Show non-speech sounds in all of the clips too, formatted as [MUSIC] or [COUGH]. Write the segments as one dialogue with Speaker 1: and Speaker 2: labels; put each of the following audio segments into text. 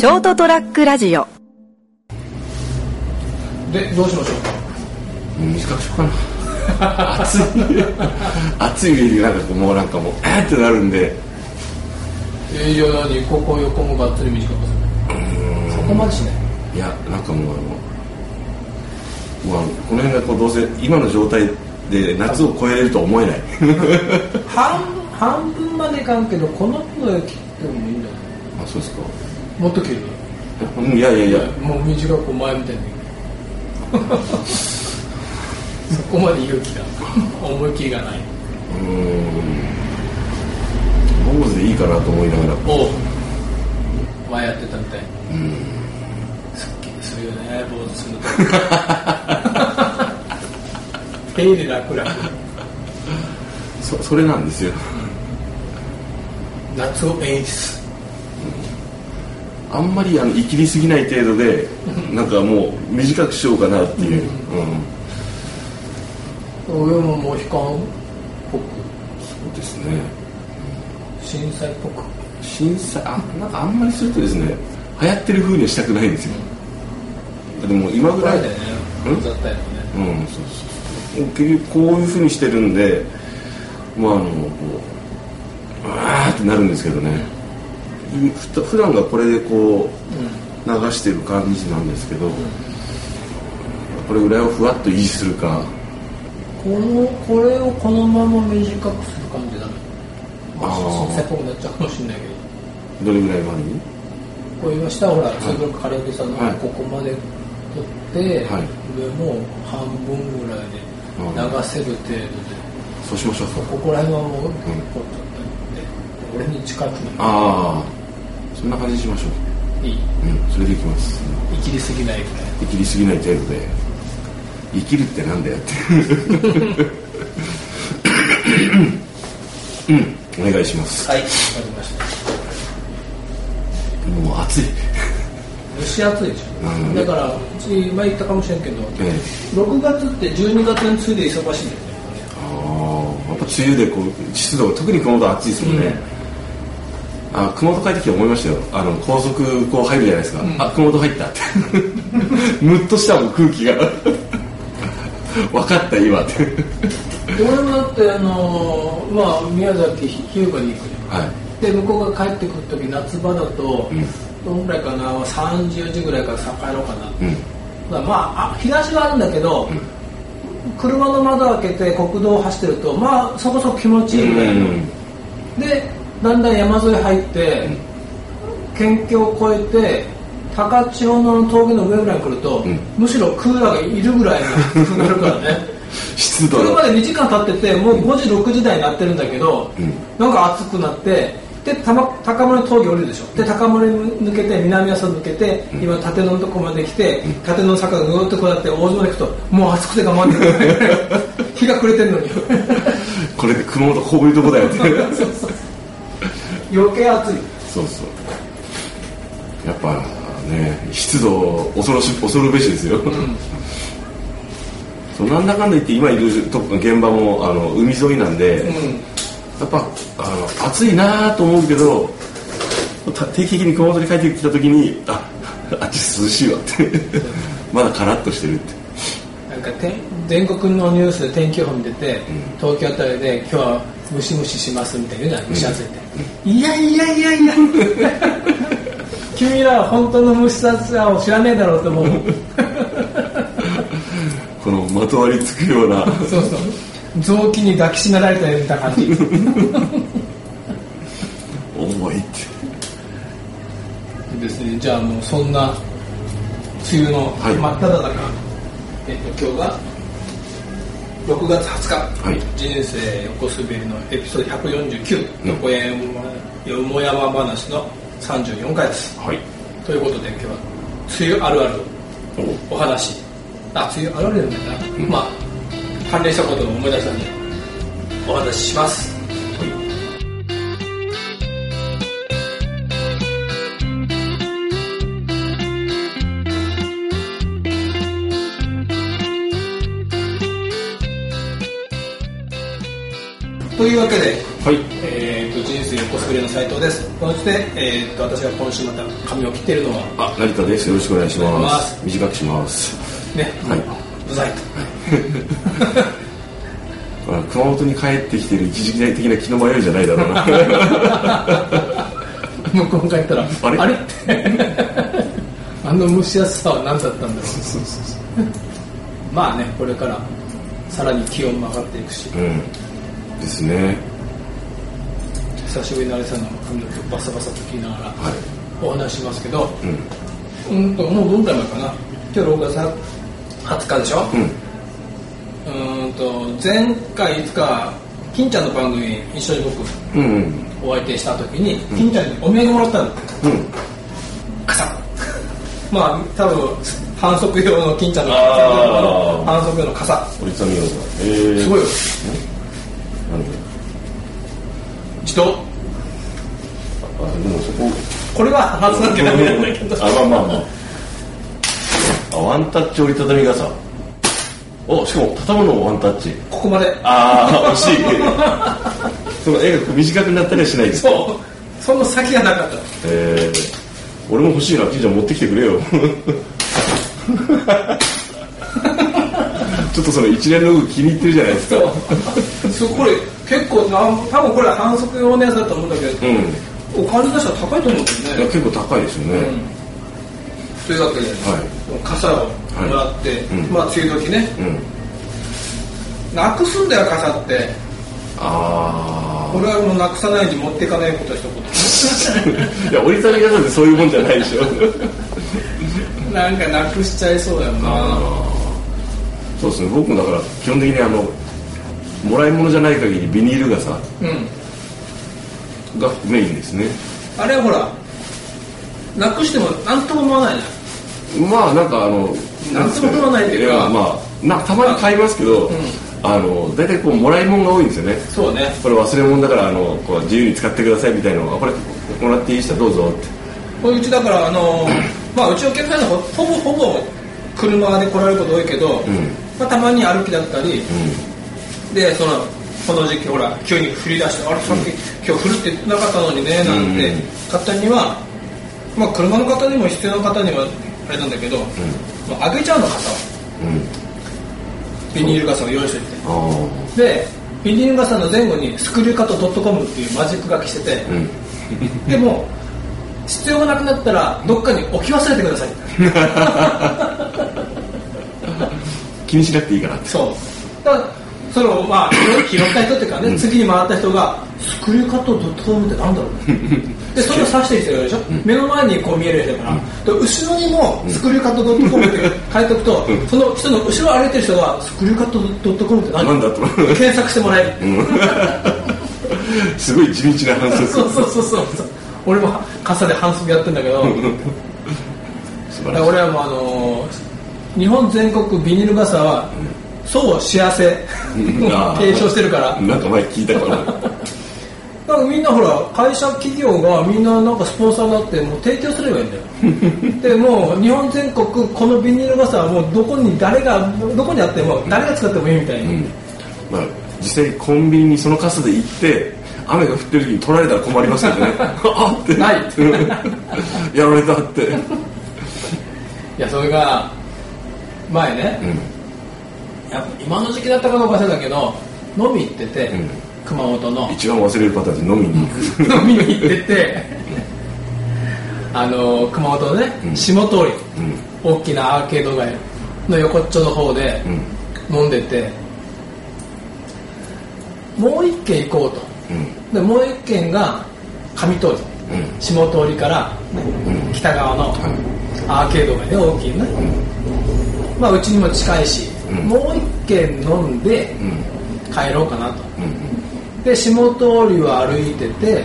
Speaker 1: ショートトラックラジオ。
Speaker 2: でどうしましょう？か
Speaker 3: 短くしようかな。暑い。暑い上になんかもうなんかもうえーってなるんで。
Speaker 2: えー、じゃあ何ここ横もがっつり短くする。そこまでしない。
Speaker 3: いやなんかもうあのもうあのこの辺がこうどうせ今の状態で夏を超えれるとは思えない。
Speaker 2: 半半分までいかんけどこの分切ってもいいんじゃない？
Speaker 3: あそうですか
Speaker 2: もっと切る
Speaker 3: うんいやいやいや。
Speaker 2: もう短く前みたいに。[LAUGHS] そこまで勇気が思い切りがない。う
Speaker 3: ーん。坊主でいいかなと思いながら。
Speaker 2: おう。前やってたみたい。すっきりするよね坊主すると [LAUGHS] 手入れ楽々。
Speaker 3: そそれなんですよ。
Speaker 2: 夏を演出
Speaker 3: あんまりあの生きりすぎない程度でなんかもう短くしようかなっていう、うん。
Speaker 2: 俺ももう悲観っぽく？
Speaker 3: そうですね。
Speaker 2: 震災っぽく？
Speaker 3: 震災あなんかあんまりするとですね流行ってる風にはしたくないんですよ。でも今ぐらい
Speaker 2: だよね。
Speaker 3: うん？そうそうそう。結局こういう風にしてるんでまああのこううわーってなるんですけどね。ふ普段がこれでこう流してる感じなんですけど、これぐらいをふわっと維持するか。
Speaker 2: このこれをこのまま短くする感じだねまあっぽくなっちゃうかもしれないけど。
Speaker 3: どれぐらいまでに？
Speaker 2: こう今下ほらツーブロック枯れてさんの
Speaker 3: はい。
Speaker 2: ここまで取って、
Speaker 3: はい。
Speaker 2: 上も半分ぐらいで流せる程度で、
Speaker 3: そうしましょう。
Speaker 2: ここら辺はもうこうちょっとやって俺に近くな
Speaker 3: ああそんな感じにしましょう。
Speaker 2: いい。
Speaker 3: うんそれでいきます。
Speaker 2: 生きりすぎない
Speaker 3: 生きりすぎない程度で。生きるってなんだよって。うん。お願いします。
Speaker 2: はいわかりました。
Speaker 3: もう暑い。
Speaker 2: 蒸し暑いでしょ、
Speaker 3: うん。
Speaker 2: だからうち前言ったかもしれんけど、
Speaker 3: え
Speaker 2: 6月って12月に次いで忙しいんだよね。
Speaker 3: ああやっぱ梅雨でこう湿度が特に熊本暑いですもん。ね、あ熊本帰ってきて思いましたよ。あの高速こう入るじゃないですか、あ熊本入った。[LAUGHS] ってムッとしたもん空気が。[LAUGHS] 分かった今。って
Speaker 2: 俺もだってあのーまあ宮崎日向に行くよ
Speaker 3: はい。
Speaker 2: で向こうが帰ってくる時夏場だと、
Speaker 3: ん。
Speaker 2: どんぐらいかな？30時ぐらいからさ帰ろうかな、
Speaker 3: うん。
Speaker 2: まああ東はあるんだけど、車の窓開けて国道を走ってるとまあそこそこ気持ちいいぐらいの、でだんだん山沿い入って、県境を越えて高千穂の峠の上ぐらいに来ると、
Speaker 3: ん。
Speaker 2: むしろクーラーがいるぐらいになるからね。[LAUGHS]
Speaker 3: 湿度の
Speaker 2: それまで2時間経っててもう5時6時台になってるんだけど、
Speaker 3: ん。
Speaker 2: なんか暑くなってでたま高森峠降りるでしょ。で高森抜けて南阿蘇抜けて、今立野のとこまで来て立野の坂がぐーっとこうやって大島まで行くともう暑くて我慢できない。[LAUGHS] 日が暮れてるのに。
Speaker 3: これで熊本こういうとこだよって。
Speaker 2: そうそう余計暑い。
Speaker 3: そうそう。やっぱね湿度恐ろし恐るべしですよ、そうなんだかんだ言って今いると現場もあの海沿いなんで、
Speaker 2: うん。
Speaker 3: やっぱあの暑いなと思うけどた定期的に熊本に帰ってきた時にああっち涼しいわって。まだカラッとしてるって。
Speaker 2: なんかて全国のニュースで天気予報見てて、東京あたりで今日はムシムシしますみたいな言うじゃない蒸し暑いって、いやいやいやいや。君らは本当の蒸し暑さを知らねえだろうと思う。
Speaker 3: このまとわりつくような。
Speaker 2: そうそう。臓器に抱きしめられたような感じ。
Speaker 3: 重いって。
Speaker 2: ですね。じゃあもうそんな梅雨の
Speaker 3: はい。
Speaker 2: 真っ只中、えっと今日が6月20日、
Speaker 3: はい。
Speaker 2: 人生横滑りのエピソード149、
Speaker 3: うん。
Speaker 2: 横山よもやま話の34回です。
Speaker 3: はい。
Speaker 2: ということで今日は梅雨あるあるお話。あ梅雨あるあるなんだ。な、まあ関連したことを思い出したんでお話ししますというわけで、
Speaker 3: はい。
Speaker 2: えー、と人生横滑りの斉藤です。そして、えーっと私が今週また髪を切っているのは
Speaker 3: あ成田です。よろしくお願いしま
Speaker 2: す。
Speaker 3: す。短くします。
Speaker 2: ね、
Speaker 3: はい。う
Speaker 2: ざい
Speaker 3: まあ熊本に帰ってきてる一時的な気の迷いじゃないだろうな。
Speaker 2: と向こう帰ったら
Speaker 3: あれ？
Speaker 2: あれ？っ [LAUGHS] てあの蒸し暑さは何だったんだろう。[LAUGHS] まあねこれからさらに気温も上がっていくし。
Speaker 3: うんですね。
Speaker 2: 久しぶりに成さんの髪の毛バサバサと切りながら
Speaker 3: はい。
Speaker 2: お話ししますけど
Speaker 3: うん。
Speaker 2: うんともうどんくらい前かな？今日6月20日でしょ？
Speaker 3: うん。
Speaker 2: んと前回いつか金ちゃんの番組に一緒に僕
Speaker 3: うんうん。
Speaker 2: お相手した時に、金ちゃんにお土産もらったの。
Speaker 3: うん。
Speaker 2: 傘 [LAUGHS] まあ多分反則用の金ちゃんの反則用の傘
Speaker 3: 折りたたみ用だえー、
Speaker 2: すごいよ自動
Speaker 3: あでもそこ。
Speaker 2: これは外さなきゃダメなんだけど。
Speaker 3: あまあまあまあ。あワンタッチ折りたたみ傘。おしかも畳むのもワンタッチ。
Speaker 2: ここまで。
Speaker 3: ああ惜しい。その絵が短くなったりはしないです。
Speaker 2: そう。その先がなかった。
Speaker 3: えー、俺も欲しいな。金ちゃん持ってきてくれよちょっとその一連の動き気に入ってるじゃないですか。
Speaker 2: そう。そうこれ結構な多分これ反則用のやつだと思うんだけど、
Speaker 3: うん。
Speaker 2: お金出したら高いと思うんだよね。
Speaker 3: いや結構高いですよね、
Speaker 2: というわけで、
Speaker 3: は
Speaker 2: 傘をもらって、
Speaker 3: いうん。
Speaker 2: まあ梅雨時ね。
Speaker 3: うん。
Speaker 2: なくすんだよ傘って。
Speaker 3: あ
Speaker 2: 俺はもうなくさないに持っていかないこと一
Speaker 3: あ [LAUGHS] いや折りたたみ傘ってそういうもんじゃないでしょ。
Speaker 2: 言なんかなくしちゃいそうだよな
Speaker 3: そうですね。僕もだから基本的にあのもらい物じゃない限りビニール傘
Speaker 2: うん。
Speaker 3: がメインですね。
Speaker 2: あれはほらなくしても何とも思わないじ
Speaker 3: まあなんかあの
Speaker 2: なんとも思わないっていうか。
Speaker 3: やまあなたまに買いますけど、
Speaker 2: ん。
Speaker 3: あの大体こうもらい物が多いんですよね。
Speaker 2: ゃんそうね。
Speaker 3: これ忘れ物だからあのこう自由に使ってくださいみたいなのがこれもらっていいですかどうぞって。
Speaker 2: これうちだからあのまあうちお客さんのほほぼほぼ車で来られること多いけど、
Speaker 3: ん
Speaker 2: まあ、たまに歩きだったり
Speaker 3: う
Speaker 2: でそのこの時期ほら急に降り出してあれさっき、今日降るって言ってなかったのにねなんて
Speaker 3: うん
Speaker 2: 方にはまあ車の方にも必要な方にはあれなんだけど、まあ、あげちゃうの傘を。
Speaker 3: んうん。
Speaker 2: ビニール傘を用意しておいて。
Speaker 3: あ
Speaker 2: でビニール傘の前後にスクリューカット .com っていうマジック書きしてて
Speaker 3: あうん。
Speaker 2: でも必要がなくなったらどっかに置き忘れてください [LAUGHS]
Speaker 3: 気にしなくていいかなって。
Speaker 2: そう。だからそのまあ拾った人っていうかね、次に回った人がスクリューカット .com ってなんだろうでそれを指してる人がいるでしょ、目の前にこう見える人だから、で後ろにもスクリューカット .com って書いておくと、その人の後ろを歩いてる人がスクリューカット .com って何？
Speaker 3: なんだと。
Speaker 2: 検索してもらえ。る、
Speaker 3: すごい地道な反則。
Speaker 2: そうそうそうそう。俺も傘で反則やってんだけど。[LAUGHS]
Speaker 3: 素晴らしい。
Speaker 2: だから俺はもうあのー日本全国ビニール傘はそう幸せ。を提唱してるから。
Speaker 3: なんか前聞いたから [LAUGHS]
Speaker 2: なんかみんなほら会社企業がみんななんかスポンサーになってもう提供すればいいんだよ。[LAUGHS] でもう日本全国このビニール傘はもうどこに誰がどこにあっても誰が使ってもいいみたいに、
Speaker 3: うん。まあ実際コンビニにその傘で行って雨が降ってる時に取られたら困りますけどね。[LAUGHS] あって。
Speaker 2: ない。
Speaker 3: やられたって。
Speaker 2: いやそれが前ね、
Speaker 3: うん。
Speaker 2: やっぱ今の時期だったかどうか忘れたけど飲み行ってて、
Speaker 3: ん。
Speaker 2: 熊本の。
Speaker 3: 一番忘れるパターンで飲みに行く。
Speaker 2: 飲みに行っててあの熊本のね、
Speaker 3: うん。
Speaker 2: 下通り。
Speaker 3: うん。
Speaker 2: 大きなアーケード街の横っちょの方で
Speaker 3: うん。
Speaker 2: 飲んでて、もう一軒行こうと。
Speaker 3: うん。
Speaker 2: でもう一軒が上通り。
Speaker 3: うん。
Speaker 2: 下通りから
Speaker 3: うん。
Speaker 2: 北側の
Speaker 3: はい。
Speaker 2: アーケード街ね大きいね、まあうちにも近いし、
Speaker 3: うん。
Speaker 2: もう一軒飲んで
Speaker 3: うん。
Speaker 2: 帰ろうかなと。
Speaker 3: うん
Speaker 2: で下通りを歩いてて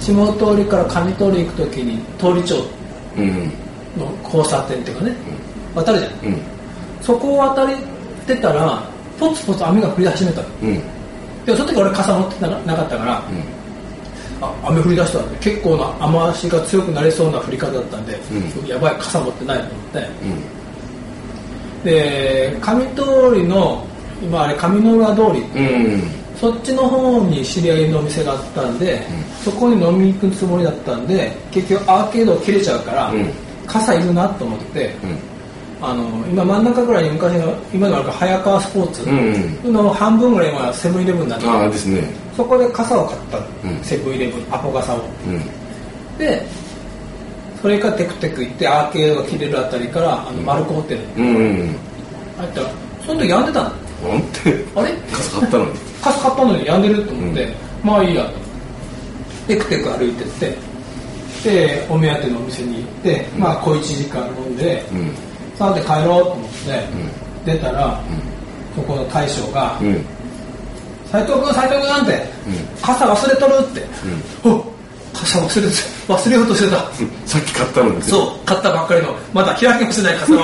Speaker 2: 下通りから上通り行く時に通り町
Speaker 3: うん
Speaker 2: の交差点っていうかね、渡るじゃん。
Speaker 3: うん。
Speaker 2: そこを渡ってたらポツポツ雨が降り始めたの。
Speaker 3: うん。
Speaker 2: でその時俺傘持ってななかったから、あ雨降り出したって。結構な雨足が強くなりそうな降り方だったんで、
Speaker 3: う
Speaker 2: やばい傘持ってないと思って。
Speaker 3: うん
Speaker 2: で上通りの今あれ上野浦通り。
Speaker 3: うん。
Speaker 2: っそっちの方に知り合いのお店があったんで、そこに飲みに行くつもりだったんで結局アーケード切れちゃうから、
Speaker 3: うん。
Speaker 2: 傘いるなと思って、
Speaker 3: うん。
Speaker 2: あの今真ん中ぐらいに昔の今のあるか早川スポーツ
Speaker 3: うん
Speaker 2: の半分ぐらいがセブンイレブンになって
Speaker 3: ああですね。
Speaker 2: そこで傘を買ったセブンイレブンアポ傘を。
Speaker 3: うん。
Speaker 2: でそれからテクテク行ってアーケードが切れるあたりからあのマルコホテル
Speaker 3: うんうん
Speaker 2: 入ったらその時病んでたの？
Speaker 3: なんて？
Speaker 2: あれ？
Speaker 3: 傘買ったのに。
Speaker 2: 傘買ったのに病んでると思って、まあいいやと。テクテク歩いてってでお目当てのお店に行って、まあ小1時間飲んで、
Speaker 3: うん。
Speaker 2: さて帰ろうと思って、出たら、そこの大将が
Speaker 3: うん「
Speaker 2: 斎、藤君斎藤君」って、傘忘れとる」って「お傘忘れて忘れようとしてた」
Speaker 3: さっき買ったのに。
Speaker 2: そう。買ったばっかりの。まだ開きもしてない傘を。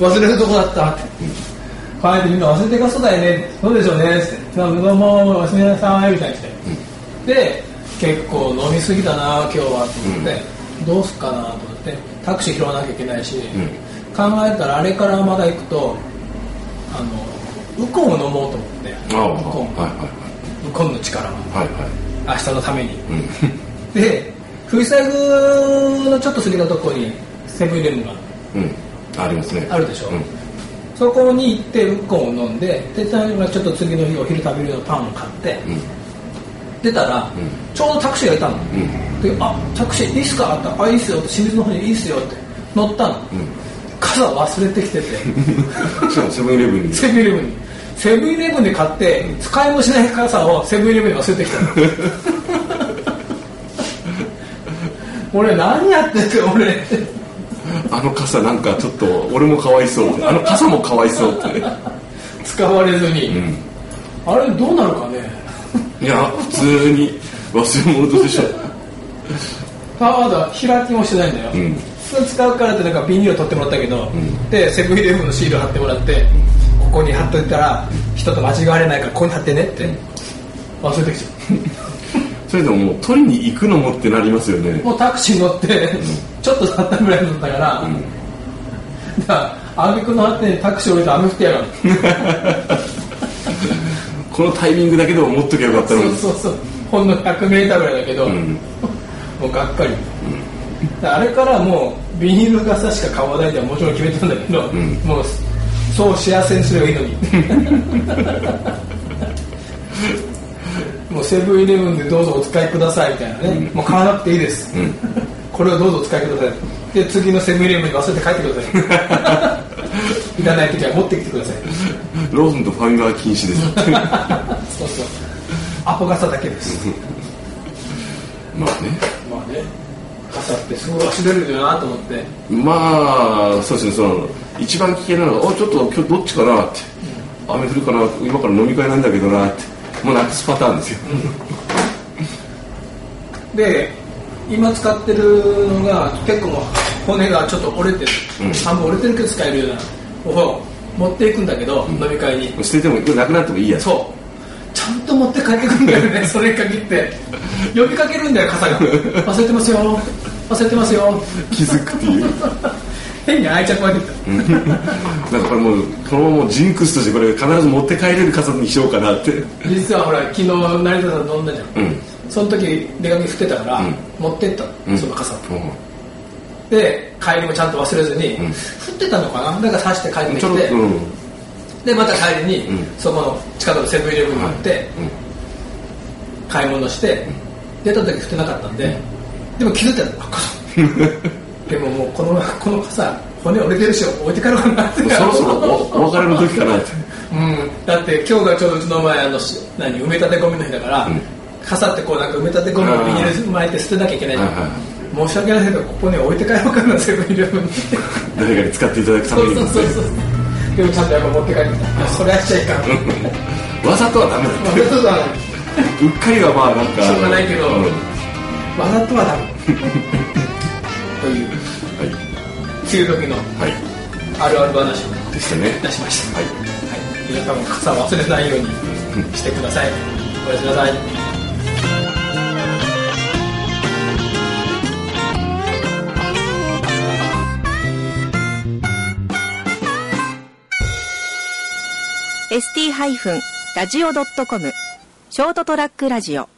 Speaker 2: [LAUGHS] 忘れるとこだった。って帰ってみんな忘れてかそうだよね。そうでしょうね。って。どうも忘れなさいみたいにして、で結構飲みすぎだな今日はと思って、どうすっかなと思って。タクシー拾わなきゃいけないし、考えたらあれからまだ行くとあのウコンを飲もうと思って。ウコン、
Speaker 3: はい
Speaker 2: ウコンの力は
Speaker 3: はいはい
Speaker 2: 明日のために、
Speaker 3: はい [LAUGHS]
Speaker 2: で冬サイグのちょっと過ぎたところにセブンイレブンが
Speaker 3: うん。うんありますね。
Speaker 2: あるでしょ？
Speaker 3: うん。
Speaker 2: そこに行ってウコンを飲んででちょっと次の日お昼食べるようなパンを買って、
Speaker 3: うん。
Speaker 2: 出たら、ちょうどタクシーがいたの、
Speaker 3: ん。
Speaker 2: であタクシーいいっすか？ってあいいっすよって。清水の方にいいっすよって。乗ったの、傘忘れてきてて。[LAUGHS]
Speaker 3: セブンイレブンに。[LAUGHS]
Speaker 2: セブンイレブンにセブンイレブンで買って使いもしない傘をセブンイレブンに忘れてきた。の [LAUGHS] 俺何やってて俺。
Speaker 3: あの傘なんかちょっと俺もかわいそう。あの傘もかわいそうって。
Speaker 2: 使われずに、
Speaker 3: ん。
Speaker 2: あれどうなるかね？
Speaker 3: いや普通に忘れ物でしょ。
Speaker 2: パワードは開きもしてないんだよ、
Speaker 3: ん。
Speaker 2: 普通使うからってなんかビニール取ってもらったけど、でセブンイレブンのシール貼ってもらって、ここに貼っといたら人と間違われないからここに貼ってねって。忘れてきちゃ [LAUGHS]
Speaker 3: それでももう取りに行くのもってなりますよね。
Speaker 2: うもうタクシー乗って、ちょっと経ったぐらいだったから、だから挙句の果てにタクシー降りて雨降ってやがる [LAUGHS]
Speaker 3: このタイミングだけでも持っときゃよかった
Speaker 2: そ
Speaker 3: のに。
Speaker 2: うそうそう。ほんの 100m ぐらいだけど、
Speaker 3: ん。
Speaker 2: もうがっかり、あれからもうビニール傘しか買わないってはもちろん決めてたんだけど、
Speaker 3: ん。
Speaker 2: もうそう幸せにすればいいのに。もうセブンイレブンでどうぞお使いくださいみたいなね、もう買わなくていいです、これをどうぞお使いください。で次のセブンイレブンに忘れて帰ってください。[LAUGHS] いらない時は持ってきてください。
Speaker 3: ローソンとファミマは禁止です [LAUGHS]
Speaker 2: そうそう。アポ傘だけです。[LAUGHS]
Speaker 3: まあね。
Speaker 2: まあね。傘ってすごい忘れるよなと思って。
Speaker 3: まあそうですねその一番危険なのが「おちょっと今日どっちかな」って「雨降るかな今から飲み会なんだけどな」って。もうなくすパターンですよ、[LAUGHS]
Speaker 2: で今使ってるのが結構骨がちょっと折れてる、
Speaker 3: うん。
Speaker 2: 半分折れてるけど使えるようなを持っていくんだけど、飲み会に。
Speaker 3: 捨ててもなくなってもいいや。つ
Speaker 2: そう。ちゃんと持って帰ってくるんだよね [LAUGHS] それに限って。呼びかけるんだよ傘が。[LAUGHS] 忘れてますよ忘れてますよ
Speaker 3: 気づくっていう
Speaker 2: 変に愛着湧いてきた。
Speaker 3: なんかこれもうこのままジンクスとしてこれ必ず持って帰れる傘にしようかなって。
Speaker 2: 実はほら昨日成田さん飲んだじゃん、
Speaker 3: うん。
Speaker 2: その時出かけ降ってたから、
Speaker 3: うん
Speaker 2: 持ってったその傘で帰りもちゃんと忘れずに、
Speaker 3: ん。
Speaker 2: 降ってたのかな？だから刺して帰ってきて、
Speaker 3: うん。
Speaker 2: でまた帰りに、
Speaker 3: うん。
Speaker 2: そこの近くのセブンイレブンに行って、買い物して、出た時降ってなかったんで、でも気づいたの傘 [LAUGHS] でももうこのこの傘骨折れてるし置いて帰ろうかなって
Speaker 3: そろそろおお別れの時かな。って
Speaker 2: うん、だって今日がちょうどうちの前あのし何埋め立てゴミの日だから、
Speaker 3: ん。
Speaker 2: 傘ってこうなんか埋め立てゴミをビニール巻いて捨てなきゃいけない申し訳ないけどここに置いて帰ろうかなセブンイレブンに
Speaker 3: 誰かに使っていただくた
Speaker 2: そ
Speaker 3: めに。
Speaker 2: うそうそうそう。でもちゃんとやっぱ持って帰って。きたそれはしちゃいかん。
Speaker 3: わざとはダメだ
Speaker 2: わざとは
Speaker 3: うっかりはまあなんか
Speaker 2: しょうがないけど。
Speaker 3: うん。は
Speaker 2: わざとはダメという
Speaker 3: い。
Speaker 2: 梅雨時の
Speaker 3: はい。
Speaker 2: あるある話を
Speaker 3: でしたね。
Speaker 2: 出しました、
Speaker 3: はい。
Speaker 2: はい、皆さんも傘を忘れないようにしてください。おやすみなさい。
Speaker 1: ショートトラックラジオ